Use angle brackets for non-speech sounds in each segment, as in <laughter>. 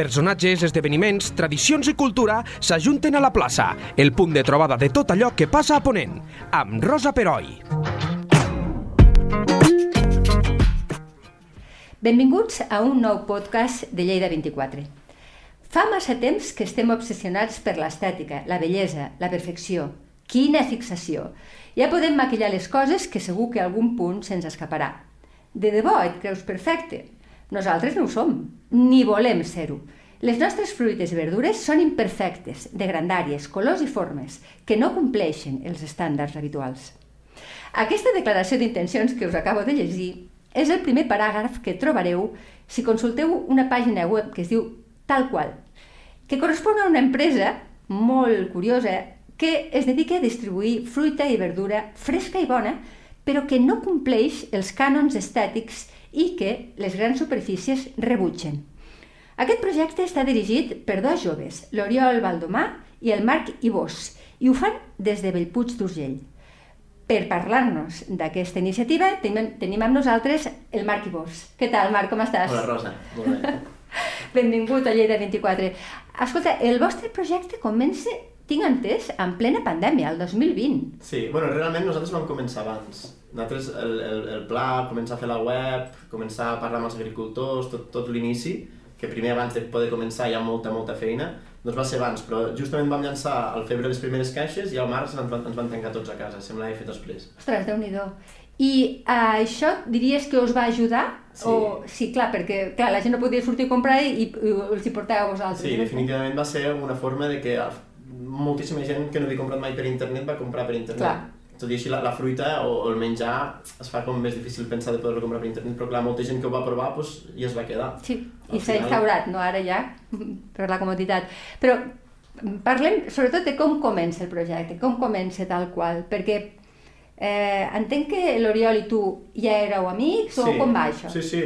Personatges, esdeveniments, tradicions i cultura s'ajunten a la plaça, el punt de trobada de tot allò que passa a Ponent, amb Rosa Peroi. Benvinguts a un nou podcast de Lleida 24. Fa massa temps que estem obsessionats per l'estètica, la bellesa, la perfecció. Quina fixació! Ja podem maquillar les coses que segur que a algun punt se'ns escaparà. De debò et creus perfecte? Nosaltres no ho som, ni volem ser-ho. Les nostres fruites i verdures són imperfectes, de grandàries, colors i formes, que no compleixen els estàndards habituals. Aquesta declaració d'intencions que us acabo de llegir és el primer paràgraf que trobareu si consulteu una pàgina web que es diu Tal qual, que correspon a una empresa molt curiosa que es dedica a distribuir fruita i verdura fresca i bona, però que no compleix els cànons estètics i que les grans superfícies rebutgen. Aquest projecte està dirigit per dos joves, l'Oriol Valdomà i el Marc Ibós, i ho fan des de Bellpuig d'Urgell. Per parlar-nos d'aquesta iniciativa tenim, tenim amb nosaltres el Marc Ibós. Què tal, Marc, com estàs? Hola, Rosa. Molt bé. <laughs> Benvingut a Lleida 24. Escolta, el vostre projecte comença, tinc entès, en plena pandèmia, el 2020. Sí, bueno, realment nosaltres vam començar abans. Nosaltres, el, el, el pla, començar a fer la web, començar a parlar amb els agricultors, tot, tot l'inici, que primer abans de poder començar hi ha molta, molta feina, doncs va ser abans, però justament vam llançar al febre les primeres caixes i al març ens van, ens van tancar tots a casa, sembla que he fet després. Ostres, déu nhi I uh, això diries que us va ajudar? Sí. O, sí, clar, perquè clar, la gent no podia sortir a comprar i, i els hi portàveu a vosaltres. Sí, no? definitivament va ser una forma de que moltíssima gent que no havia comprat mai per internet va comprar per internet. Clar. Tot i així la, la fruita o, o el menjar es fa com més difícil pensar de poder-lo comprar per internet, però clar, molta gent que ho va provar doncs, i es va quedar. Sí, Al i s'ha final- instaurat, no ara ja, <laughs> per la comoditat. Però parlem sobretot de com comença el projecte, com comença tal qual, perquè eh, entenc que l'Oriol i tu ja éreu amics o com va això? Sí, sí,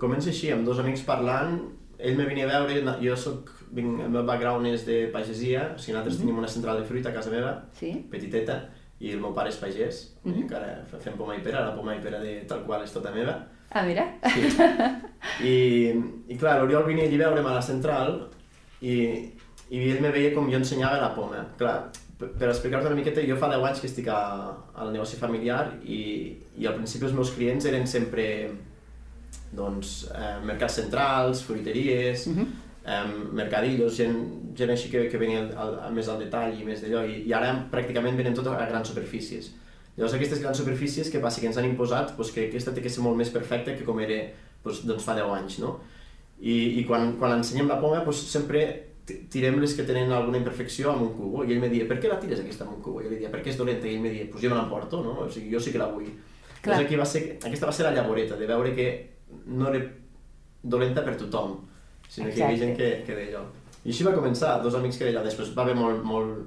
comença així, amb dos amics parlant, ell me venia a veure, jo soc, vinc, el meu background és de pagesia, o sigui, nosaltres Mhm. tenim una central de fruita a casa meva, Sí? petiteta, i el meu pare és pagès, mm Mhm. encara fe- fem poma i pera, la poma i pera de tal qual és tota meva, Ah, mira. Sí. I, i clar, l'Oriol venia allí a veure'm a la central i, i ell me veia com jo ensenyava la poma. Clar, per, explicar-te una miqueta, jo fa 10 anys que estic a, al negoci familiar i, i al principi els meus clients eren sempre doncs, eh, mercats centrals, fruiteries, Mhm. Eh, mercadillos, gent, gent així que, que venia al, al, més al detall i més d'allò, i, i ara pràcticament venen tot a grans superfícies. Llavors aquestes grans superfícies que passa que ens han imposat doncs, que aquesta té que ser molt més perfecta que com era doncs, doncs fa 10 anys, no? I, i quan, quan ensenyem la poma doncs, sempre ti- tirem les que tenen alguna imperfecció amb un cubo i ell me dia, per què la tires aquesta amb un cubo? I li dia, perquè és dolenta i ell me dia, doncs jo me l'emporto, no? O sigui, jo sí que la vull. Clar. Doncs aquí va ser, aquesta va ser la llavoreta, de veure que no era dolenta per tothom, sinó que hi havia gent que, que deia allò. I així va començar, dos amics que deia, després va haver molt, molt,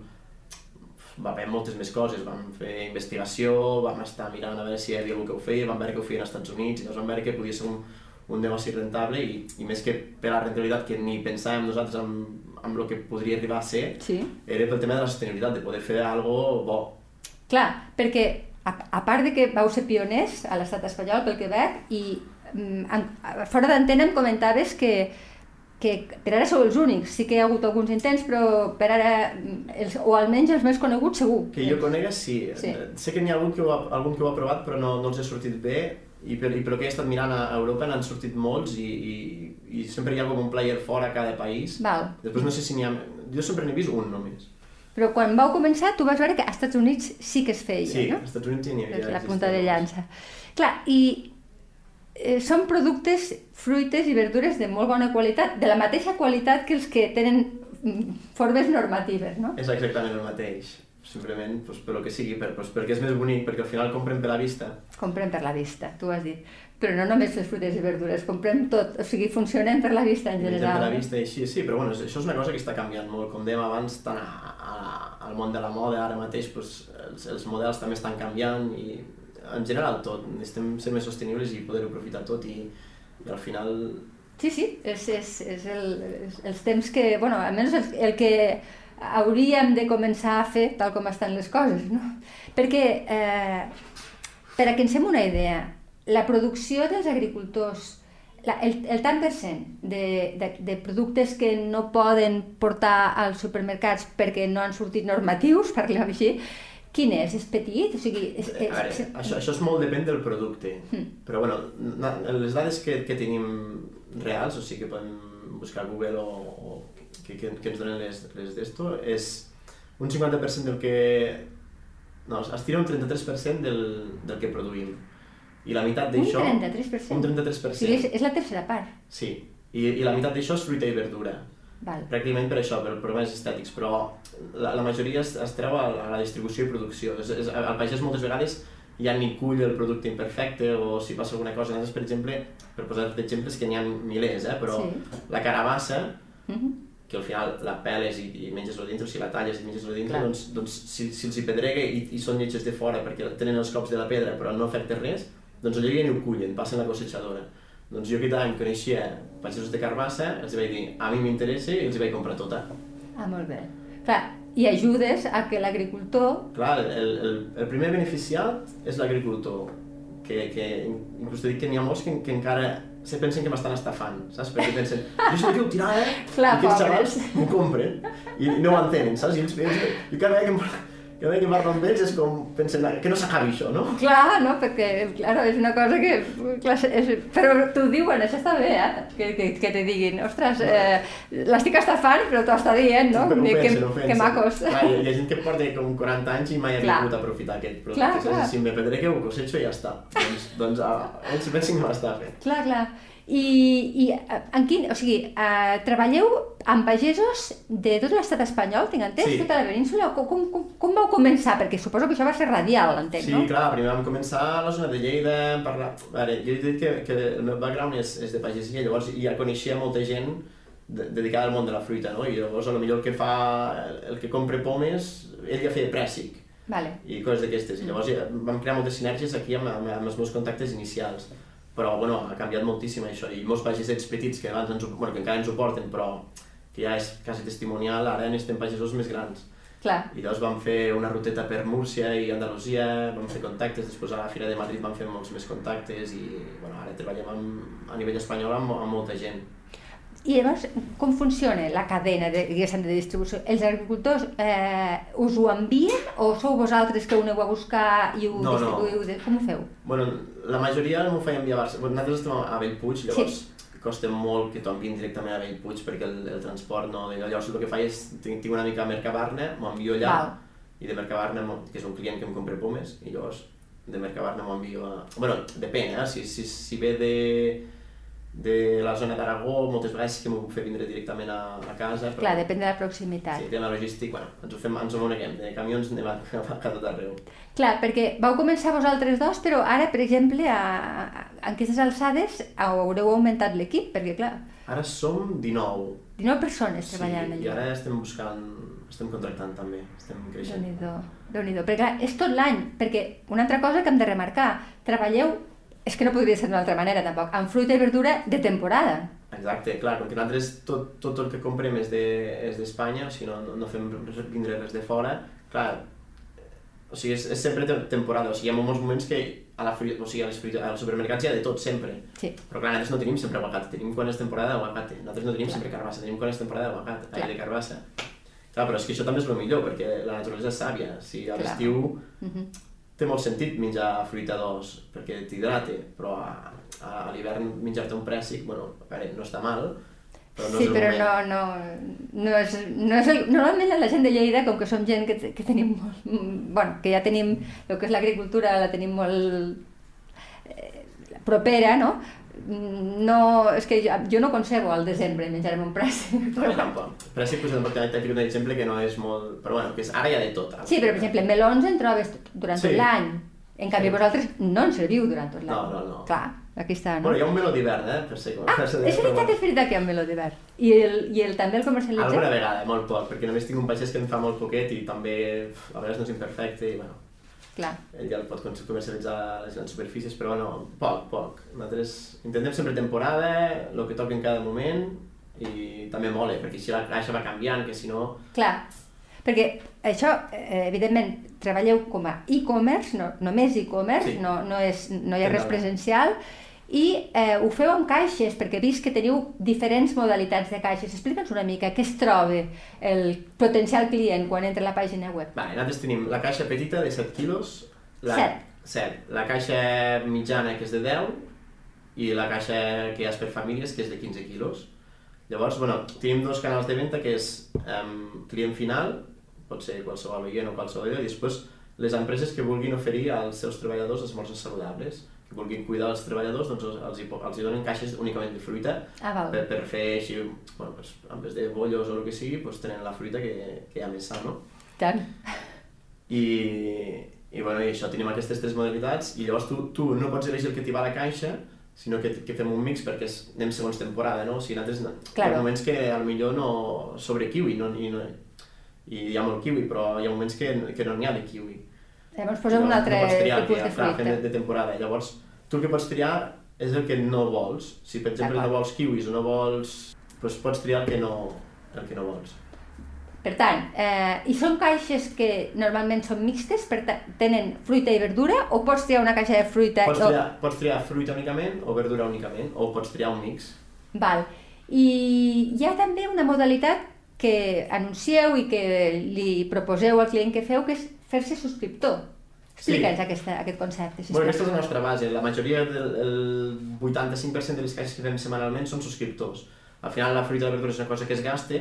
va haver moltes més coses, vam fer investigació, vam estar mirant a veure si hi havia algú que ho feia, vam veure que ho feien als Estats Units, i llavors vam veure que podia ser un, un negoci rentable i, i més que per la rentabilitat que ni pensàvem nosaltres amb, amb el que podria arribar a ser, Sí. era pel tema de la sostenibilitat, de poder fer algo bo. Clar, perquè a, a part de que vau ser pioners a l'estat espanyol, pel que veig, i mm, en, fora d'antena em comentaves que, que per ara sou els únics. Sí que hi ha hagut alguns intents, però per ara, mm, els, o almenys els més coneguts, segur. Que jo conega, sí. Sí. Sé que n'hi ha algun que, ho ha, algun que ho ha provat, però no, no els ha sortit bé, i per, i per que he estat mirant a Europa n'han sortit molts i, i, i sempre hi ha com un player fora a cada país. Val. Després no sé si n'hi ha... Jo sempre n'he vist un només. Però quan vau començar, tu vas veure que als Estats Units sí que es feia, Sí, no? als Estats Units n'hi havia. La punta de llança. Clar, i eh, són productes, fruites i verdures de molt bona qualitat, de la mateixa qualitat que els que tenen mm, formes normatives, no? És exactament el mateix. Simplement, pues, per que sigui, per, pues, perquè és més bonic, perquè al final compren per la vista. Comprem per la vista, tu has dit. Però no només les fruites i verdures, comprem tot, o sigui, funcionem per la vista en general. per la vista i així, sí, però bueno, això és una cosa que està canviant molt, com dèiem abans, tant a, a, al món de la moda, ara mateix pues, els, els models també estan canviant i en general tot, necessitem ser més sostenibles i poder-ho aprofitar tot i, i al final Sí, sí, és, és, és el, és, els temps que, bueno, almenys el, el que hauríem de començar a fer tal com estan les coses, no? Perquè, eh, per a que ens fem una idea, la producció dels agricultors la, el, el tant per cent de, de, de productes que no poden portar als supermercats perquè no han sortit normatius, <laughs> per dir-ho així, quin és? És petit? O sigui, és, veure, és, això, això és molt depèn del producte, Mm. però bueno, les dades que, que tenim reals, o sigui que podem buscar a Google o, o que, que, que ens donen les, les d'esto, és un 50% del que... No, es tira un 33% del, del que produïm. I la meitat un d'això... 33%. Un O 33%. sigui, és, és la tercera part. Sí, I, i la meitat d'això és fruita i verdura. Val. Pràcticament per això, per problemes estètics, però la, la majoria es, es treu a, a la distribució i producció. És, és, el pagès moltes vegades ja ni cull el producte imperfecte o si passa alguna cosa. Nosaltres, per exemple, per posar d'exemples que n'hi ha milers, eh, però Sí. la carabassa, Mhm. que al final la peles i, i menges lo dintre, o si la talles i menges lo dintre, Clar. doncs, doncs si, si els hi pedrega i, i són lletges de fora perquè tenen els cops de la pedra però no afecta res, doncs allò ja ni ho cullen, passen la cosetxadora. Doncs jo aquest any coneixia pagesos de carbassa, els vaig dir, a mi m'interessa i els vaig comprar tota. Ah, molt bé. Clar, i ajudes a que l'agricultor... Clar, el, el, el primer beneficiat és l'agricultor, que, que inclús dit que n'hi ha molts que, que encara se pensen que m'estan estafant, saps? Perquè pensen, jo soc jo tirar, eh? Clar, I aquests pobres. xavals m'ho compren i, no ho entenen, saps? I ells, ells, i cada vegada que, em- cada vegada que parlo amb ells és com, pensen, que no s'acabi això, no? Clar, no? Perquè, claro, és una cosa que... Clar, és, però t'ho diuen, això està bé, eh? Que, que, que te diguin, ostres, eh, l'estic estafant, però t'ho està dient, no? Però ho que, pensen, ho que, pensen. macos. Clar, hi ha gent que porta com 40 anys i mai ha vingut a aprofitar aquest producte. Clar, clar. Si me pedré que ho cosecho i ja està. doncs, doncs ah, ells pensen que m'estafen. Clar, clar. I, i eh, en quin, o sigui, eh, treballeu amb pagesos de tot l'estat espanyol, tinc entès? Sí. Tota la península? Com, com, com, com vau començar? Perquè suposo que això va ser radial, entenc, Sí, no? clar, primer vam començar a la zona de Lleida, parlar... A veure, jo he dit que, que el meu background és, és de pagesia, llavors ja coneixia molta gent de, dedicada al món de la fruita, no? I llavors a lo millor el que fa, el, el que compra pomes, ell ja feia prèssic Vale. i coses d'aquestes. I llavors ja vam crear moltes sinergies aquí amb, amb, amb els meus contactes inicials. Però, bueno, ha canviat moltíssim això. I molts pagesets petits que abans ens, bueno, que encara ens ho porten, però que ja és quasi testimonial, ara necessitem pagesos més grans. Clar. I llavors vam fer una ruteta per Múrcia i Andalusia, vam fer contactes, després a la Fira de Madrid vam fer molts més contactes i bueno, ara treballem amb, a nivell espanyol amb, amb molta gent. I llavors, com funciona la cadena de, de distribució? Els agricultors eh, us ho envien o sou vosaltres que ho aneu a buscar i ho No, no. distribuïu? De... Com ho feu? Bueno, la majoria m'ho feien enviar a Barcelona. Nosaltres estem a Bellpuig, llavors costa molt que t'ho enviïn directament a Bellpuig perquè el, el transport no... Llavors el que faig és, tinc, tinc una mica a Mercabarna, m'ho envio allà Val. i de Mercabarna, que és un client que em compra pomes, i llavors de Mercabarna m'ho envio a... Bueno, depèn, eh? Si, si, si ve de, de la zona d'Aragó, moltes vegades sí que m'ho puc fer vindre directament a, a casa, però... Clar, depèn de la proximitat. Sí, tema logístic, bueno, ens ho fem, ens ho de camions anem a, a, <laughs> a tot arreu. Clar, perquè vau començar vosaltres dos, però ara, per exemple, a, a, en aquestes alçades haureu augmentat l'equip, perquè, clar, Ara som 19, 19 persones treballant sí, i allà. ara estem buscant, estem contractant també, estem creixent. Déu-n'hi-do, déu déu Perquè clar, és tot l'any, perquè una altra cosa que hem de remarcar, treballeu, és que no podria ser d'una altra manera tampoc, amb fruita i verdura de temporada. Exacte, clar, que nosaltres tot, tot el que comprem és de- és d'Espanya, de, o sigui, no, no, no fem vindre res de fora, clar, o sigui, és, és sempre tem- temporada, o sigui, hi ha molts moments que a la fruita, o sigui, a les fruita, als supermercats hi ha de tot sempre, Sí. però clar, nosaltres no tenim sempre aguacate, tenim quan és temporada d'aguacate, nosaltres no tenim Clar. sempre carbassa, tenim quan és temporada d'aguacate, Clar. ai, de carbassa. Clar, però és que això també és el millor, perquè la naturalesa és sàvia, si a l'estiu Mhm. Té molt sentit menjar fruita d'os, perquè t'hidrata, però a, a, a l'hivern menjar-te un prèssic, bueno, a veure, no està mal, però no sí, és el però moment. no, no, no és, no és el, normalment la gent de Lleida, com que som gent que, que tenim molt, bueno, que ja tenim, el que és l'agricultura la tenim molt eh, propera, no? No, és que jo, jo no concebo al desembre menjar-me un pràssic. <laughs> No, tampoc. Prèssic, pues, perquè t'he ficat un exemple que no és molt... Però bueno, que és, ara hi ha de tot. ara. Sí, però per exemple, melons en trobes durant Sí. tot l'any. En canvi, Sí. vosaltres no en serviu durant tot l'any. No, no, no. Clar, aquí està, no? Bueno, hi ha un meló d'hivern, eh, per ser... Ah, és veritat, és veritat que hi ha un meló d'hivern. I, el, I el també el comercialitzem? Alguna vegada, molt poc, perquè només tinc un pagès que en fa molt poquet i també a vegades no és imperfecte i bueno, Clar. ell ja el pot comercialitzar a les grans superfícies, però bueno, poc, poc. Nosaltres intentem sempre temporada, el que toca en cada moment i també mola, perquè si la caixa va canviant, que si no... Clar, perquè això, eh, evidentment, treballeu com a e-commerce, no, només e-commerce, Sí. no, no, és, no hi ha res presencial, I eh, ho feu amb caixes, perquè he vist que teniu diferents modalitats de caixes. Explica'ns una mica què es troba el potencial client quan entra a la pàgina web. Vale, nosaltres tenim la caixa petita de 7 quilos, la, Set. 7. La caixa mitjana, que és de 10, i la caixa que és per famílies, que és de 15 quilos. Llavors, bueno, tenim dos canals de venda, que és um, client final, pot ser qualsevol oient o qualsevol i després les empreses que vulguin oferir als seus treballadors esmorzars saludables, vulguin cuidar els treballadors, doncs els, hi, po- els hi donen caixes únicament de fruita Ah, val. per, per fer així, bueno, pues, en vez de bollos o el que sigui, pues, tenen la fruita que, que hi ha més sa, no? Tant. I, i, bueno, i això, tenim aquestes tres modalitats i llavors tu, tu no pots elegir el que t'hi va a la caixa, sinó que, que fem un mix perquè és, anem segons temporada, no? O sigui, nosaltres, no- Claro. hi ha moments que al millor no... sobre kiwi, no, i, no, i hi ha molt kiwi, però hi ha moments que, que no n'hi ha de kiwi. Llavors posem un altre no triar, tipus de fruita. de, de temporada. Llavors, tu el que pots triar és el que no vols. Si, per exemple, no vols kiwis o no vols... Doncs pots triar el que no, el que no vols. Per tant, eh, i són caixes que normalment són mixtes, per tenen fruita i verdura, o pots triar una caixa de fruita... Pots o- triar, pots triar fruita únicament o verdura únicament, o pots triar un mix. Val. I hi ha també una modalitat que anuncieu i que li proposeu al client que feu, que és fer-se subscriptor. Explica'ns Sí. aquesta, aquest concepte. Bueno, aquesta és la nostra base. La majoria del el 85% de les caixes que fem setmanalment són subscriptors. Al final la fruita i la verdura és una cosa que es gasta,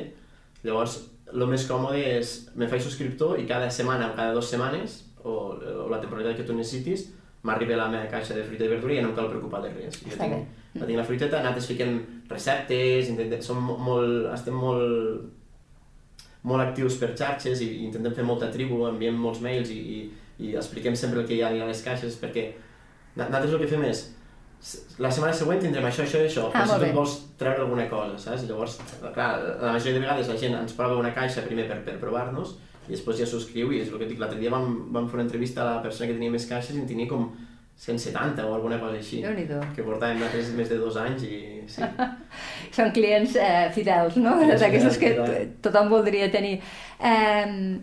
llavors el més còmode és me faig subscriptor i cada setmana o cada dues setmanes, o, o la temporalitat que tu necessitis, m'arriba la meva caixa de fruita i verdura i ja no em cal preocupar de res. Jo tinc, jo tinc la fruiteta, nosaltres fiquem receptes, intentem, som mo- molt, estem molt, molt actius per xarxes i, i intentem fer molta tribu, enviem molts mails i, i, i expliquem sempre el que hi ha a les caixes perquè nosaltres el que fem és la setmana següent tindrem això, això i això, Ah, però si tu bé. vols treure alguna cosa, saps? Llavors, clar, la majoria de vegades la gent ens prova una caixa primer per, per provar-nos i després ja subscriu i és el que et dic, l'altre dia vam, vam fer una entrevista a la persona que tenia més caixes i en tenia com 170 o alguna cosa així, que portàvem nosaltres més de dos anys i sí. <laughs> Són clients eh, fidels, no? <laughs> D'aquestos que tothom voldria tenir. Eh,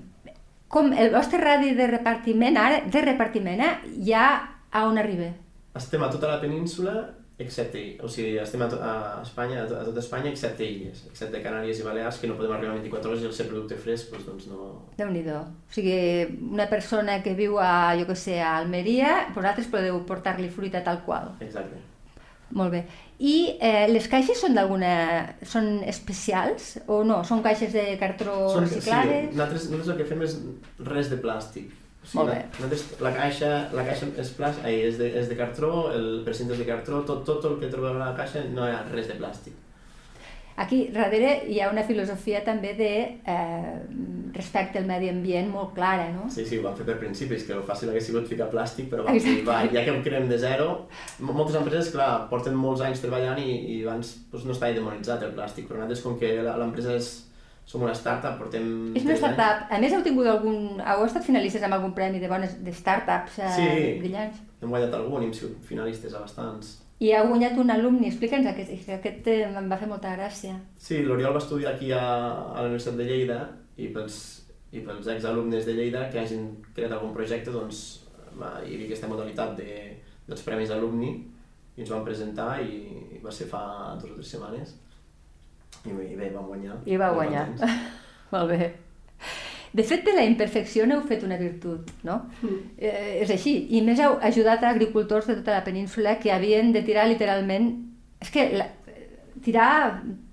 com el vostre radi de repartiment, ara, de repartiment, eh, ja a on arriba? Estem a tota la península, excepte, o sigui, estem a, to a Espanya, a, to a tota Espanya, excepte illes, excepte Canàries i Balears, que no podem arribar a 24 hores i el ser producte fresc, doncs, doncs no... déu nhi O sigui, una persona que viu a, jo què sé, a Almeria, vosaltres podeu portar-li fruita tal qual. Exacte. Molt bé. I eh, les caixes són d'alguna... són especials o no? Són caixes de cartró Són- reciclades? Sí, nosaltres, nosaltres el que fem és res de plàstic. O sigui, Molt bé. Nosaltres, la caixa, la caixa és, plàstic, ai, és, de, és de cartró, el precinte és de cartró, tot, tot el que trobeu a la caixa no hi ha res de plàstic. Aquí darrere hi ha una filosofia també de eh, respecte al medi ambient molt clara, no? Sí, sí, ho vam fer per principis, que el fàcil hagués sigut ficar plàstic, però Exacte. dir, va, ja que ho creem de zero... Moltes empreses, clar, porten molts anys treballant i, i abans doncs, no estava demonitzat el plàstic, però nosaltres, com que l'empresa és... Som una startup, portem... És una anys. startup. A més, heu tingut algun... Heu estat finalistes amb algun premi de bones de startups eh, Sí. brillants? Hem guanyat algun, hem sigut finalistes a bastants. I heu guanyat un alumni. Explica'ns aquest, que aquest eh, em va fer molta gràcia. Sí, l'Oriol va estudiar aquí a, a la Universitat de Lleida i pels, i pels exalumnes de Lleida que hagin creat algun projecte, doncs va, hi havia aquesta modalitat de, dels premis alumni i ens vam presentar i va ser fa dues o tres setmanes i, i bé, vam guanyar. I va guanyar. <laughs> Molt bé. De fet, de la imperfecció n'heu fet una virtut, no? Eh, és així. I més heu ajudat a agricultors de tota la península que havien de tirar literalment... És que la... tirar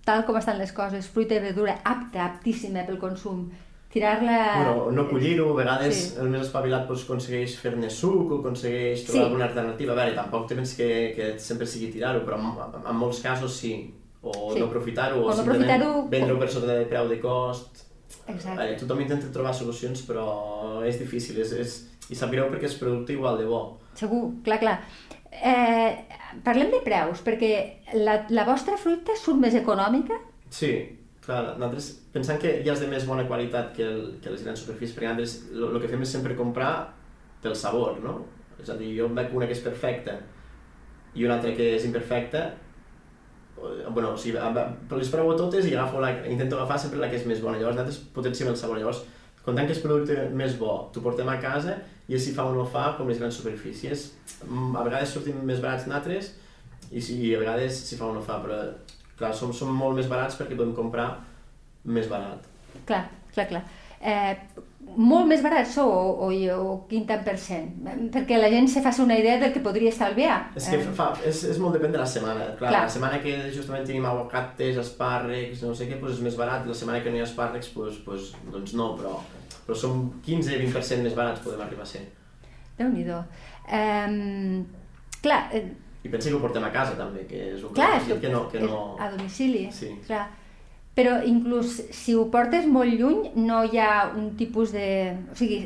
tal com estan les coses, fruita i verdura, apta, aptíssima pel consum, tirar-la... Bueno, no collir-ho, a vegades Sí. el més espavilat doncs, aconsegueix fer-ne suc o aconsegueix trobar Sí. alguna alternativa. A veure, tampoc te penses que, que sempre sigui tirar-ho, però en, en molts casos sí. O Sí. no aprofitar-ho, O o, no simplement aprofitar-ho- vendre-ho per sota de preu de cost. Exacte. Eh, tothom intenta trobar solucions, però és difícil, és, és... i sap greu perquè és producte igual de bo. Segur, clar, clar. Eh, parlem de preus, perquè la, la vostra fruita surt més econòmica? Sí, clar, nosaltres pensant que ja és de més bona qualitat que, el, que les grans superfícies, perquè nosaltres el que fem és sempre comprar pel sabor, no? És a dir, jo em veig una que és perfecta i una altra que és imperfecta, bueno, o sigui, les provo totes i agafo la, intento agafar sempre la que és més bona, llavors nosaltres potenciem el sabor, llavors comptant que és producte més bo, t'ho portem a casa i si fa o no fa, com les grans superfícies, Mm, a vegades sortim més barats nosaltres i sí, a vegades si fa o no fa, però clar, som, som molt més barats perquè podem comprar més barat. Clar, clar, clar. Eh, molt més barat sou o, o, o quin tant per cent? Perquè la gent se faci una idea del que podria estalviar. És que Eh, fa, és, és molt depèn de la setmana. Clar, Clar. la setmana que justament tenim aguacates, espàrrecs, no sé què, doncs és més barat, la setmana que no hi ha espàrrecs, doncs, doncs, doncs no, però, però som 15-20% més barats podem arribar a ser. Déu-n'hi-do. Eh, clar, eh, I pensa que ho portem a casa també, que és un clar, requisit que no... Que no... a domicili. Sí. Clar. Però inclús si ho portes molt lluny no hi ha un tipus de... O sigui,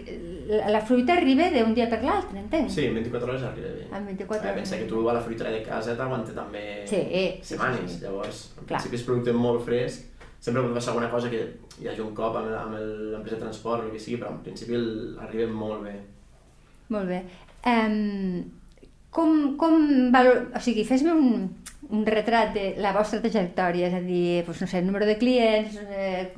la, fruita arriba d'un dia per l'altre, entenc? Sí, en 24 hores arriba bé. En 24 Eh, hores. Pensa que tu a la fruiteria de casa t'aguanta també Sí, sí, setmanes, sí, sí. llavors, en Clar. principi és producte molt fresc, sempre pot passar alguna cosa que hi hagi un cop amb, l'empresa de transport o el que sigui, però en principi el- arriba molt bé. Molt bé. Um, com, com valor... O sigui, fes-me un, un retrat de la vostra trajectòria, és a dir, doncs, no sé, el número de clients, eh,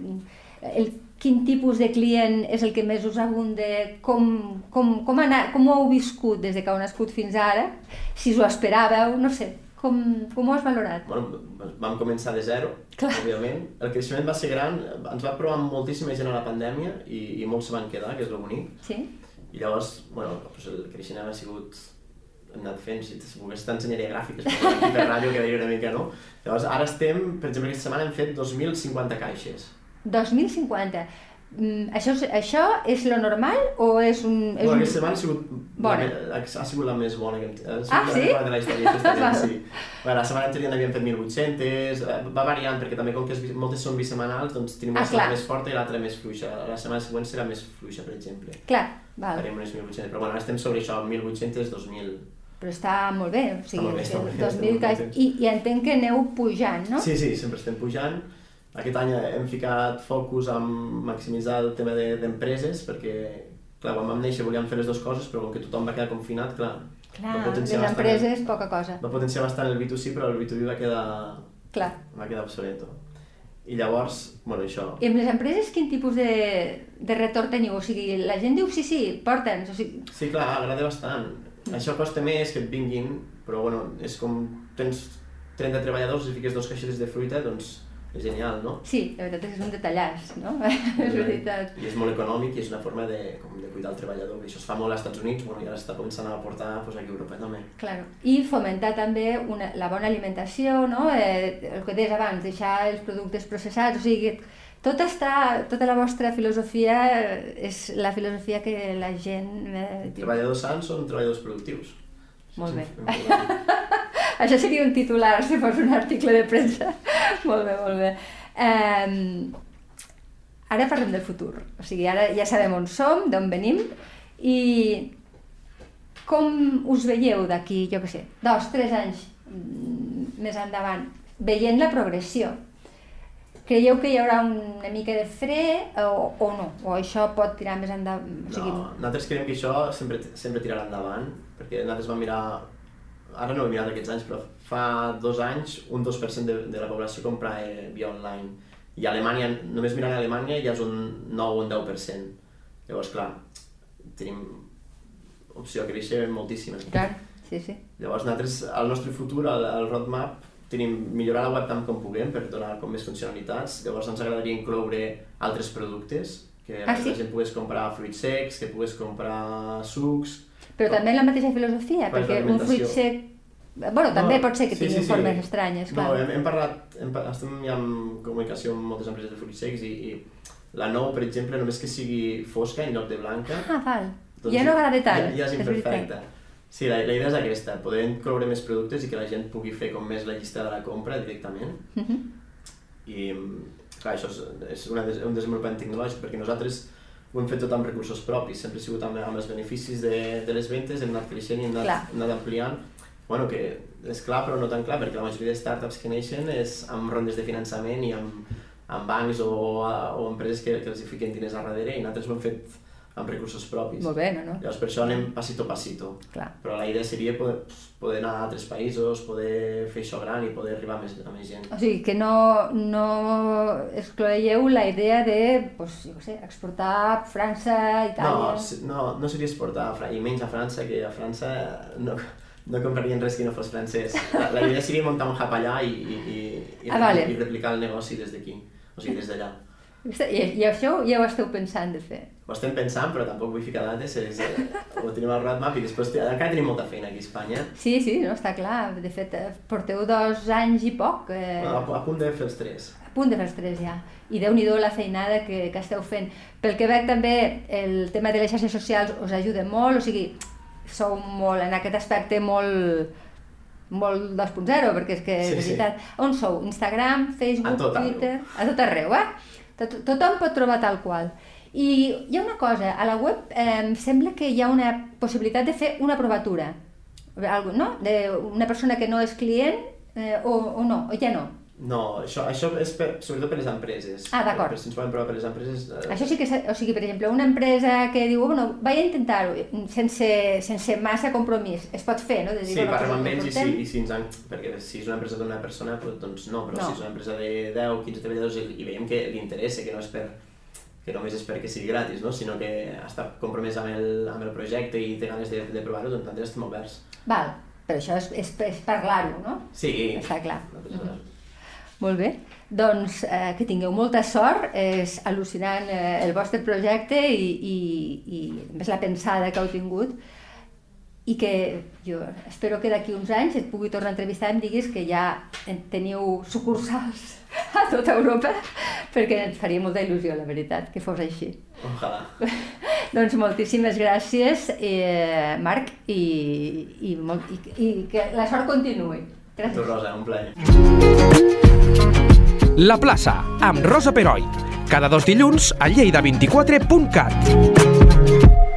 el, quin tipus de client és el que més us abunda, com, com, com, anar, com ho heu viscut des de que heu nascut fins ara, si us ho esperàveu, no sé, com, com ho has valorat? Bueno, vam començar de zero, Clar. òbviament. El creixement va ser gran, ens va provar moltíssima gent a la pandèmia i, i molts se van quedar, que és el bonic. Sí? I llavors, bueno, doncs el creixement ha sigut hem anat fent, si volgués t'ensenyaria gràfiques, però aquí per ràdio quedaria una mica, no? Llavors, ara estem, per exemple, aquesta setmana hem fet 2.050 caixes. 2050. Mm, això, és- això és lo normal o és un... És Bueno, aquesta setmana ha sigut, Bona. la, ha sigut la més bona que hem ha sigut Ah, la sí? bona de la història. <laughs> Val. sí. Bueno, la setmana anterior n'havíem fet 1.800, eh, va variant perquè també com que és, moltes són bisemanals, doncs tenim una Ah, setmana clar. més forta i l'altra més fluixa. La setmana següent serà més fluixa, per exemple. Clar, val. Farem unes 1.800, però bueno, ara estem sobre això, 1.800, 2.000. Però està molt bé, o sigui, bé, està molt bé, que 2000 estem molt caix... I, I entenc que aneu pujant, no? Sí, sí, sempre estem pujant. Aquest any hem ficat focus en maximitzar el tema de- d'empreses, perquè, clar, quan vam néixer volíem fer les dues coses, però com que tothom va quedar confinat, clar, Clar, va les potenciar bastant empreses, poca cosa. va potenciar bastant el B2C, però el B2B va quedar, Clar. va quedar obsoleto. I llavors, bueno, això... I amb les empreses quin tipus de, de retorn teniu? O sigui, la gent diu sí, sí, porta'ns, o sigui, Sí, clar, agrada bastant. Això costa més que et vinguin, però bueno, és com tens 30 treballadors i fiques dos caixetes de fruita, doncs és genial, no? sí, la veritat és que és un detallàs, no? <laughs> és veritat. I és molt econòmic i és una forma de, com de cuidar el treballador. I això es fa molt als Estats Units, bueno, i ara està començant a portar pues, aquí a Europa també. Claro. I fomentar també una, la bona alimentació, no? eh, el que deies abans, deixar els productes processats, o sigui, tot està, tota la vostra filosofia eh, és la filosofia que la gent... Eh. Treballadors sans són treballadors productius. Molt bé. <laughs> Això seria un titular si fos un article de premsa. <laughs> molt bé, molt bé. Um, ara parlem del futur. O sigui, ara ja sabem on som, d'on venim i com us veieu d'aquí, jo què sé, dos, tres anys mm, més endavant, veient la progressió. Creieu que hi haurà una mica de fre o, o no? O això pot tirar més endavant? O sigui, No, nosaltres creiem que això sempre, sempre tirarà endavant, perquè nosaltres vam mirar, ara no ho he mirat aquests anys, però fa dos anys un 2% de, de la població compra via online. I a Alemanya, només mirant a Alemanya ja és un 9 o un 10%. Llavors, clar, tenim opció a créixer moltíssima. clar, sí, sí. Llavors nosaltres, al nostre futur, al, al roadmap, tenim millorar la web tant com puguem per donar com més funcionalitats. Llavors ens agradaria incloure altres productes, que Ah, la sí? gent pogués comprar fruits secs, que pogués comprar sucs... Però també la mateixa filosofia, és perquè un fruit sec... Bueno, també pot ser que sí, tingui sí, sí. formes estranyes, clar. No, hem, hem parlat, hem, estem ja en comunicació amb moltes empreses de fruits secs i, i la nou, per exemple, només que sigui fosca en lloc de blanca, Ah, val. doncs ja no agrada tant. Ja, ja és veritat. Sí, la, la idea és aquesta, poder incloure més productes i que la gent pugui fer com més la llista de la compra directament. Mhm. I, clar, això és, és una, un desenvolupament tecnològic, perquè nosaltres ho hem fet tot amb recursos propis, sempre ha sigut amb, amb els beneficis de, de les ventes, hem anat creixent i hem Clar. anat, hem anat ampliant. Bueno, que és clar, però no tan clar, perquè la majoria de startups que neixen és amb rondes de finançament i amb, amb bancs o, o empreses que, que els hi fiquen diners a darrere i nosaltres ho hem fet amb recursos propis. Molt bé, no, no? Llavors per això anem passito a passito. Clar. Però la idea seria poder, poder anar a altres països, poder fer això gran i poder arribar a més, a més gent. O sigui, que no, no excloeieu la idea de, pues, jo sé, exportar a França, Itàlia... No, no, no seria exportar, a Fra- i menys a França, que a França no, no comprarien res que no fos francès. La, la idea seria muntar un hub allà i, i, i, i, Ah, vale. i replicar el negoci des d'aquí, o sigui, des d'allà. I, I això ja ho esteu pensant de fer. Ho estem pensant, però tampoc vull ficar dates, és, eh, ho tenim al roadmap i després encara tenim molta feina aquí a Espanya. Sí, sí, no, està clar. De fet, eh, porteu dos anys i poc. Eh, A, a punt de fer els tres. a punt de fer els tres ja. I déu nhi la feinada que, que esteu fent. Pel que veig també, el tema de les xarxes socials us ajuda molt, o sigui, sou molt, en aquest aspecte, molt molt 2.0, perquè és que, Sí, de sí. veritat, on sou? Instagram, Facebook, A tot arreu. Twitter? A tot arreu, eh? Tot, tothom pot trobar tal qual. I hi ha una cosa, a la web eh, em sembla que hi ha una possibilitat de fer una provatura, no? De una persona que no és client eh, o, o no, o ja no. No, això, això és per, sobretot per les empreses. Ah, d'acord. Per, si ens poden provar per les empreses... Eh, Això sí que, és- o sigui, per exemple, una empresa que diu, bueno, vaig a intentar-ho, sense, sense massa compromís, es pot fer, no? De dir, Sí, bueno, parlem amb ells i si, i si ens han... Perquè si és una empresa d'una persona, doncs, doncs no, però No. si és una empresa de 10, 15 treballadors i, i veiem que li interessa, que no és per que només és perquè sigui gratis, no? sinó que està compromès amb el, amb el projecte i té ganes de, de provar-ho, doncs nosaltres estem oberts. Val, però això és, és, és parlar-ho, no? Sí. Està clar. Nosaltres, Molt bé. Doncs eh, que tingueu molta sort, és al·lucinant eh, el vostre projecte i, i, i més la pensada que heu tingut i que jo espero que d'aquí uns anys et pugui tornar a entrevistar i em diguis que ja en- teniu sucursals <laughs> a tota Europa perquè ens faria molta il·lusió, la veritat, que fos així. Ojalà. <laughs> Doncs moltíssimes gràcies, eh, Marc, i, i, molt, i, i que la sort continuï. Tu, Gràcies. Rosa, un plaer. La plaça, amb Rosa Peroi. Cada dos dilluns a lleida24.cat.